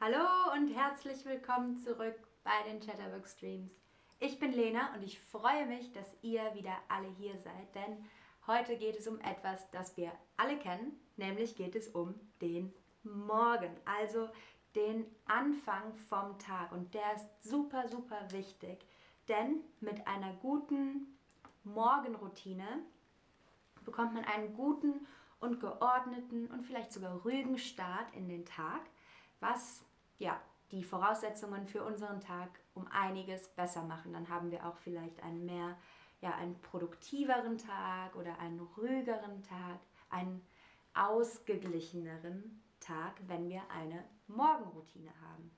Hallo und herzlich willkommen zurück bei den Chatterbox Streams. Ich bin Lena und ich freue mich, dass ihr wieder alle hier seid, denn heute geht es um etwas, das wir alle kennen, nämlich geht es um den Morgen, also den Anfang vom Tag und der ist super, super wichtig, denn mit einer guten Morgenroutine bekommt man einen guten und geordneten und vielleicht sogar ruhigen Start in den Tag, was ja, die Voraussetzungen für unseren Tag um einiges besser machen. Dann haben wir auch vielleicht einen mehr, ja, einen produktiveren Tag oder einen ruhigeren Tag, einen ausgeglicheneren Tag, wenn wir eine Morgenroutine haben.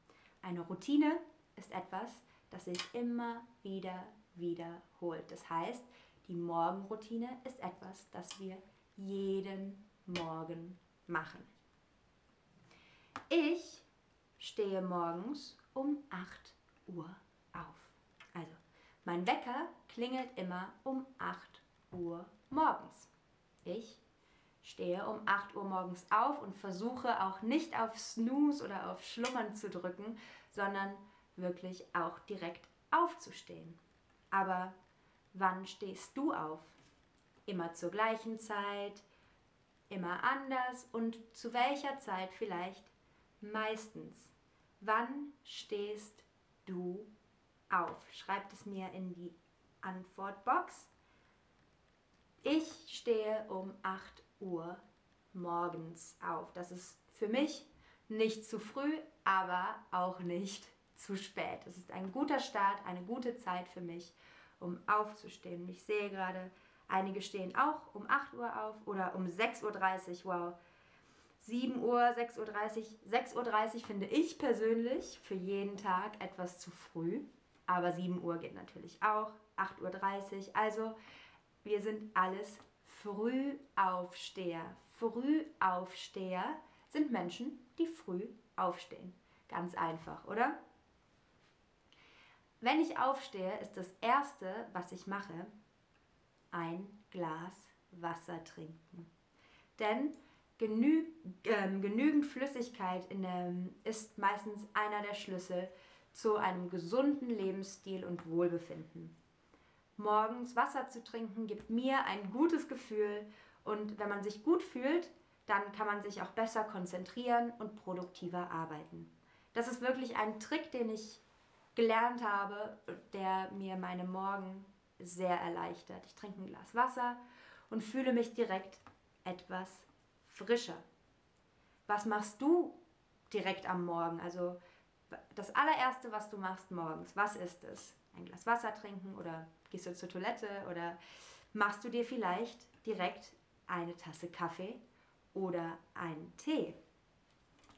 Eine Routine ist etwas, das sich immer wieder wiederholt. Das heißt, die Morgenroutine ist etwas, das wir jeden Morgen machen. Ich stehe morgens um 8 Uhr auf. Also, mein Wecker klingelt immer um 8 Uhr morgens. Ich stehe um 8 Uhr morgens auf und versuche auch nicht auf Snooze oder auf Schlummern zu drücken, sondern wirklich auch direkt aufzustehen. Aber wann stehst du auf? Immer zur gleichen Zeit, immer anders und zu welcher Zeit vielleicht meistens. Wann stehst du auf? Schreibt es mir in die Antwortbox. Ich stehe um 8 Uhr morgens auf. Das ist für mich nicht zu früh, aber auch nicht zu spät. Es ist ein guter Start, eine gute Zeit für mich, um aufzustehen. Ich sehe gerade, einige stehen auch um 8 Uhr auf oder um 6.30 Uhr. Wow, 7 Uhr, 6.30 Uhr. 6.30 Uhr finde ich persönlich für jeden Tag etwas zu früh. Aber 7 Uhr geht natürlich auch. 8.30 Uhr. Also wir sind alles Frühaufsteher. Frühaufsteher sind Menschen, die früh aufstehen. Ganz einfach, oder? Wenn ich aufstehe, ist das Erste, was ich mache, ein Glas Wasser trinken. Denn genü ähm, genügend Flüssigkeit der, ist meistens einer der Schlüssel zu einem gesunden Lebensstil und Wohlbefinden. Morgens Wasser zu trinken gibt mir ein gutes Gefühl und wenn man sich gut fühlt, dann kann man sich auch besser konzentrieren und produktiver arbeiten. Das ist wirklich ein Trick, den ich gelernt habe, der mir meine Morgen sehr erleichtert. Ich trinke ein Glas Wasser und fühle mich direkt etwas frischer. Was machst du direkt am Morgen? Also das allererste, was du machst morgens, was ist es? Ein Glas Wasser trinken oder gehst du zur Toilette oder machst du dir vielleicht direkt eine Tasse Kaffee oder einen Tee?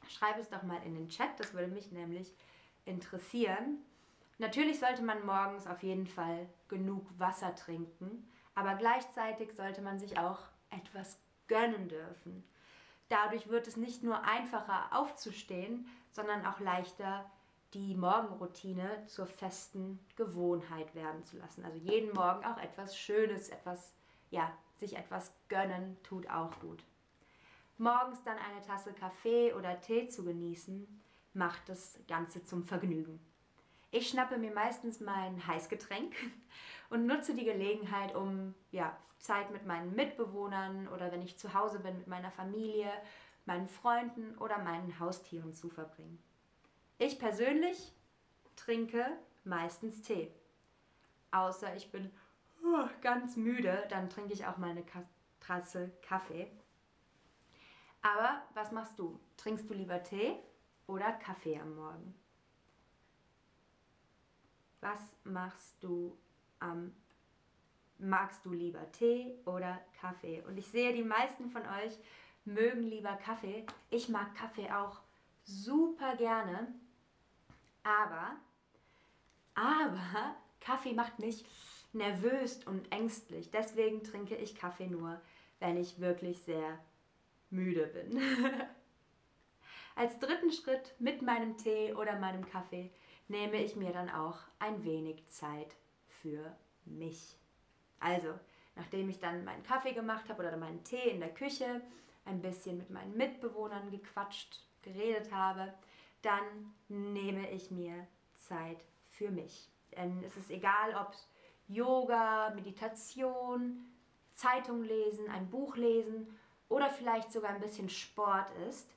Schreib es doch mal in den Chat, das würde mich nämlich interessieren. Natürlich sollte man morgens auf jeden Fall genug Wasser trinken, aber gleichzeitig sollte man sich auch etwas gönnen dürfen. Dadurch wird es nicht nur einfacher aufzustehen, sondern auch leichter, die Morgenroutine zur festen Gewohnheit werden zu lassen. Also jeden Morgen auch etwas Schönes, etwas, ja, sich etwas gönnen, tut auch gut. Morgens dann eine Tasse Kaffee oder Tee zu genießen, macht das Ganze zum Vergnügen. Ich schnappe mir meistens mein Heißgetränk und nutze die Gelegenheit, um ja, Zeit mit meinen Mitbewohnern oder wenn ich zu Hause bin mit meiner Familie, meinen Freunden oder meinen Haustieren zu verbringen. Ich persönlich trinke meistens Tee. Außer ich bin oh, ganz müde, dann trinke ich auch mal eine Tasse Kaffee. Aber was machst du? Trinkst du lieber Tee oder Kaffee am Morgen? Was machst du am magst du lieber Tee oder Kaffee? Und ich sehe, die meisten von euch mögen lieber Kaffee. Ich mag Kaffee auch super gerne. Aber, aber Kaffee macht mich nervös und ängstlich. Deswegen trinke ich Kaffee nur, wenn ich wirklich sehr müde bin. Als dritten Schritt mit meinem Tee oder meinem Kaffee nehme ich mir dann auch ein wenig Zeit für mich. Also, nachdem ich dann meinen Kaffee gemacht habe oder meinen Tee in der Küche, ein bisschen mit meinen Mitbewohnern gequatscht, geredet habe, dann nehme ich mir Zeit für mich. Denn es ist egal, ob Yoga, Meditation, Zeitung lesen, ein Buch lesen oder vielleicht sogar ein bisschen Sport ist.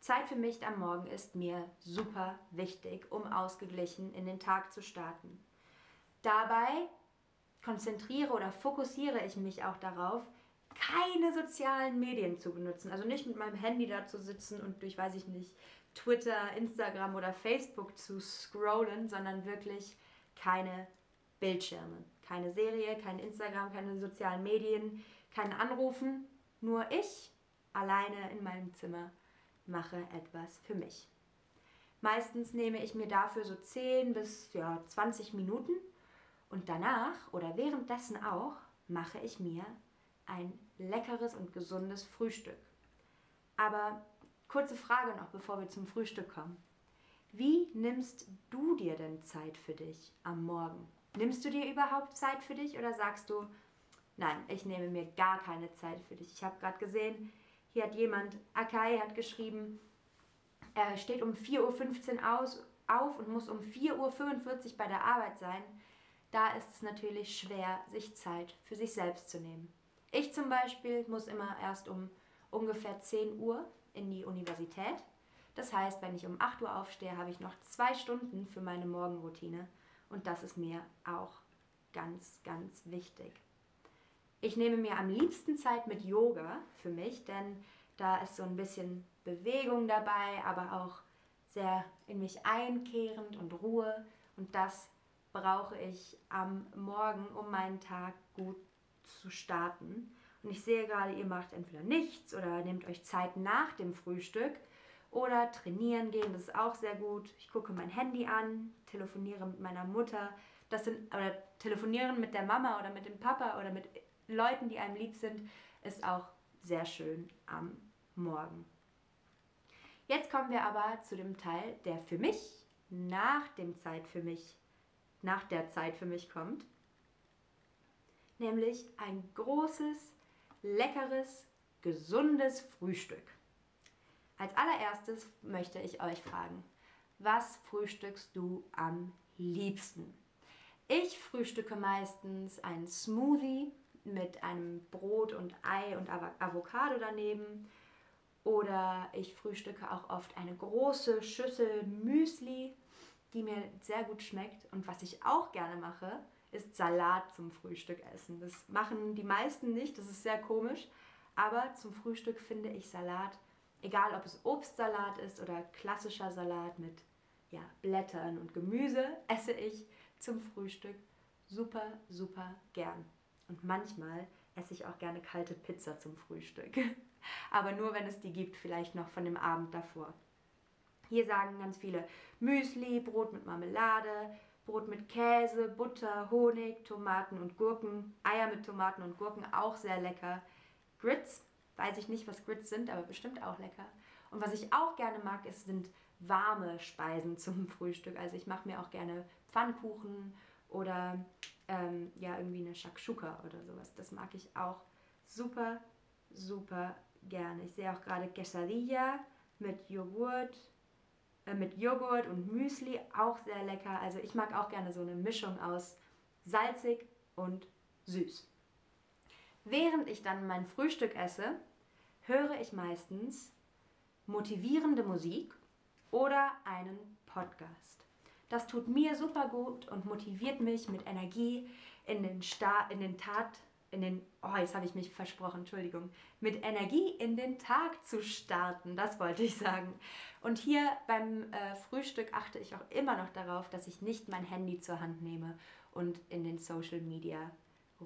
Zeit für mich am Morgen ist mir super wichtig, um ausgeglichen in den Tag zu starten. Dabei konzentriere oder fokussiere ich mich auch darauf, keine sozialen Medien zu benutzen. Also nicht mit meinem Handy da zu sitzen und durch, weiß ich nicht, Twitter, Instagram oder Facebook zu scrollen, sondern wirklich keine Bildschirme. Keine Serie, kein Instagram, keine sozialen Medien, kein Anrufen. Nur ich alleine in meinem Zimmer mache etwas für mich. Meistens nehme ich mir dafür so 10 bis ja, 20 Minuten und danach oder währenddessen auch mache ich mir ein leckeres und gesundes Frühstück. Aber kurze Frage noch, bevor wir zum Frühstück kommen. Wie nimmst du dir denn Zeit für dich am Morgen? Nimmst du dir überhaupt Zeit für dich oder sagst du, nein, ich nehme mir gar keine Zeit für dich? Ich habe gerade gesehen, hier hat jemand, Akai hat geschrieben, er steht um 4.15 Uhr aus, auf und muss um 4.45 Uhr bei der Arbeit sein. Da ist es natürlich schwer, sich Zeit für sich selbst zu nehmen. Ich zum Beispiel muss immer erst um ungefähr 10 Uhr in die Universität. Das heißt, wenn ich um 8 Uhr aufstehe, habe ich noch zwei Stunden für meine Morgenroutine. Und das ist mir auch ganz, ganz wichtig. Ich nehme mir am liebsten Zeit mit Yoga für mich, denn da ist so ein bisschen Bewegung dabei, aber auch sehr in mich einkehrend und Ruhe. Und das brauche ich am Morgen, um meinen Tag gut zu starten. Und ich sehe gerade, ihr macht entweder nichts oder nehmt euch Zeit nach dem Frühstück oder trainieren gehen, das ist auch sehr gut. Ich gucke mein Handy an, telefoniere mit meiner Mutter. Das sind, oder telefonieren mit der Mama oder mit dem Papa oder mit Leuten, die einem lieb sind, ist auch sehr schön am Morgen. Jetzt kommen wir aber zu dem Teil, der für mich nach dem Zeit für mich, nach der Zeit für mich kommt. Nämlich ein großes, leckeres, gesundes Frühstück. Als allererstes möchte ich euch fragen, was frühstückst du am liebsten? Ich frühstücke meistens einen Smoothie mit einem Brot und Ei und Avocado daneben. Oder ich frühstücke auch oft eine große Schüssel Müsli, die mir sehr gut schmeckt. Und was ich auch gerne mache, ist Salat zum Frühstück essen. Das machen die meisten nicht, das ist sehr komisch. Aber zum Frühstück finde ich Salat egal ob es Obstsalat ist oder klassischer Salat mit ja, Blättern und Gemüse, esse ich zum Frühstück super, super gern. Und manchmal esse ich auch gerne kalte Pizza zum Frühstück. Aber nur, wenn es die gibt, vielleicht noch von dem Abend davor. Hier sagen ganz viele Müsli, Brot mit Marmelade, Brot mit Käse, Butter, Honig, Tomaten und Gurken, Eier mit Tomaten und Gurken, auch sehr lecker. Grits Weiß ich nicht, was Grits sind, aber bestimmt auch lecker. Und was ich auch gerne mag, ist, sind warme Speisen zum Frühstück. Also ich mache mir auch gerne Pfannkuchen oder ähm, ja, irgendwie eine Shakshuka oder sowas. Das mag ich auch super, super gerne. Ich sehe auch gerade Quesadilla mit Joghurt, äh, mit Joghurt und Müsli, auch sehr lecker. Also ich mag auch gerne so eine Mischung aus salzig und süß. Während ich dann mein Frühstück esse, höre ich meistens motivierende Musik oder einen Podcast. Das tut mir super gut und motiviert mich mit Energie in den, Sta in den Tat, in den, oh, jetzt habe ich mich versprochen, Entschuldigung, mit Energie in den Tag zu starten, das wollte ich sagen. Und hier beim äh, Frühstück achte ich auch immer noch darauf, dass ich nicht mein Handy zur Hand nehme und in den Social Media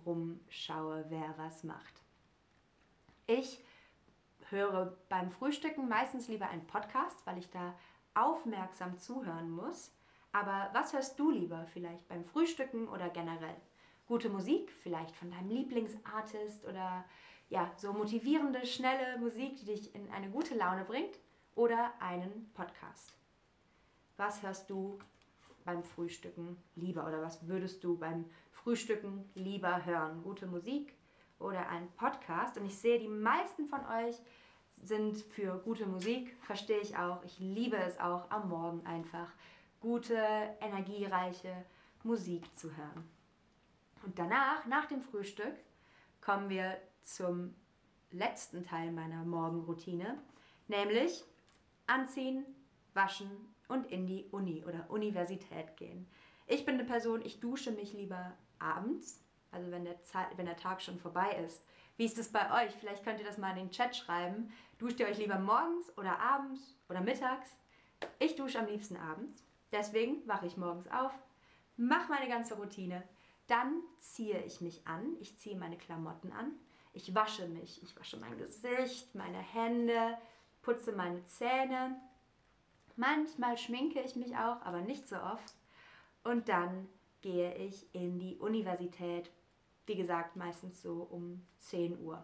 rumschaue, wer was macht. Ich höre beim Frühstücken meistens lieber einen Podcast, weil ich da aufmerksam zuhören muss. Aber was hörst du lieber vielleicht beim Frühstücken oder generell? Gute Musik, vielleicht von deinem Lieblingsartist oder ja, so motivierende, schnelle Musik, die dich in eine gute Laune bringt oder einen Podcast. Was hörst du beim Frühstücken lieber oder was würdest du beim Frühstücken lieber hören? Gute Musik oder ein Podcast? Und ich sehe, die meisten von euch sind für gute Musik, verstehe ich auch. Ich liebe es auch am Morgen einfach, gute, energiereiche Musik zu hören. Und danach, nach dem Frühstück, kommen wir zum letzten Teil meiner Morgenroutine, nämlich anziehen, waschen und in die Uni oder Universität gehen. Ich bin eine Person, ich dusche mich lieber abends, also wenn der, Zeit, wenn der Tag schon vorbei ist. Wie ist es bei euch? Vielleicht könnt ihr das mal in den Chat schreiben. Duscht ihr euch lieber morgens oder abends oder mittags? Ich dusche am liebsten abends. Deswegen wache ich morgens auf, mache meine ganze Routine. Dann ziehe ich mich an. Ich ziehe meine Klamotten an. Ich wasche mich. Ich wasche mein Gesicht, meine Hände, putze meine Zähne. Manchmal schminke ich mich auch, aber nicht so oft. Und dann gehe ich in die Universität. Wie gesagt, meistens so um 10 Uhr.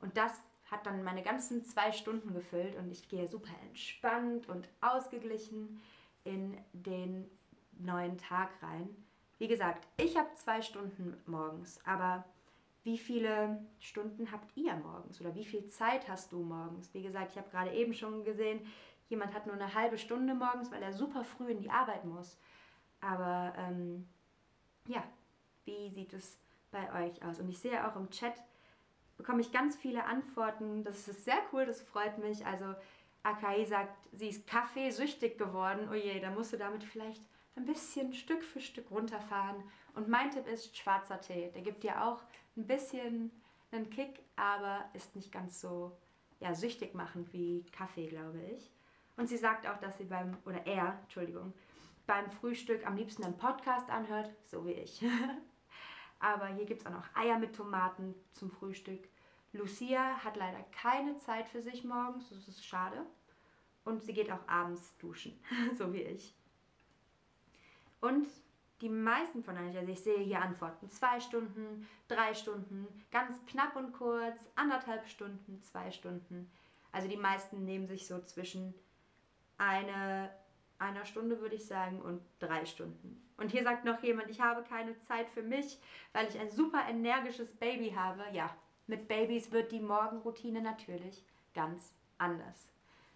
Und das hat dann meine ganzen zwei Stunden gefüllt und ich gehe super entspannt und ausgeglichen in den neuen Tag rein. Wie gesagt, ich habe zwei Stunden morgens, aber wie viele Stunden habt ihr morgens oder wie viel Zeit hast du morgens? Wie gesagt, ich habe gerade eben schon gesehen, jemand hat nur eine halbe Stunde morgens, weil er super früh in die Arbeit muss. Aber ähm, ja, wie sieht es bei euch aus? Und ich sehe auch im Chat, bekomme ich ganz viele Antworten. Das ist sehr cool, das freut mich. Also Akai sagt, sie ist kaffeesüchtig geworden. Oh je, da musst du damit vielleicht ein bisschen Stück für Stück runterfahren. Und mein Tipp ist schwarzer Tee. Der gibt dir auch ein bisschen einen Kick, aber ist nicht ganz so ja, süchtig machend wie Kaffee, glaube ich. Und sie sagt auch, dass sie beim, oder er, Entschuldigung, beim Frühstück am liebsten einen Podcast anhört, so wie ich. aber hier gibt es auch noch Eier mit Tomaten zum Frühstück. Lucia hat leider keine Zeit für sich morgens, das ist schade. Und sie geht auch abends duschen, so wie ich. Und die meisten von euch, also ich sehe hier Antworten, zwei Stunden, drei Stunden, ganz knapp und kurz, anderthalb Stunden, zwei Stunden. Also die meisten nehmen sich so zwischen eine, einer Stunde, würde ich sagen, und drei Stunden. Und hier sagt noch jemand, ich habe keine Zeit für mich, weil ich ein super energisches Baby habe. Ja, mit Babys wird die Morgenroutine natürlich ganz anders.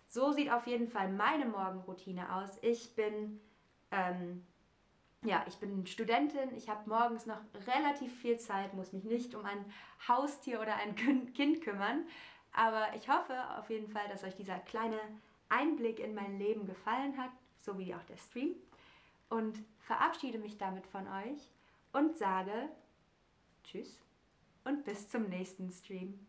So sieht auf jeden Fall meine Morgenroutine aus. Ich bin, ähm, ja, ich bin Studentin. Ich habe morgens noch relativ viel Zeit, muss mich nicht um ein Haustier oder ein Kind kümmern. Aber ich hoffe auf jeden Fall, dass euch dieser kleine Einblick in mein Leben gefallen hat, so wie auch der Stream. Und verabschiede mich damit von euch und sage Tschüss und bis zum nächsten Stream.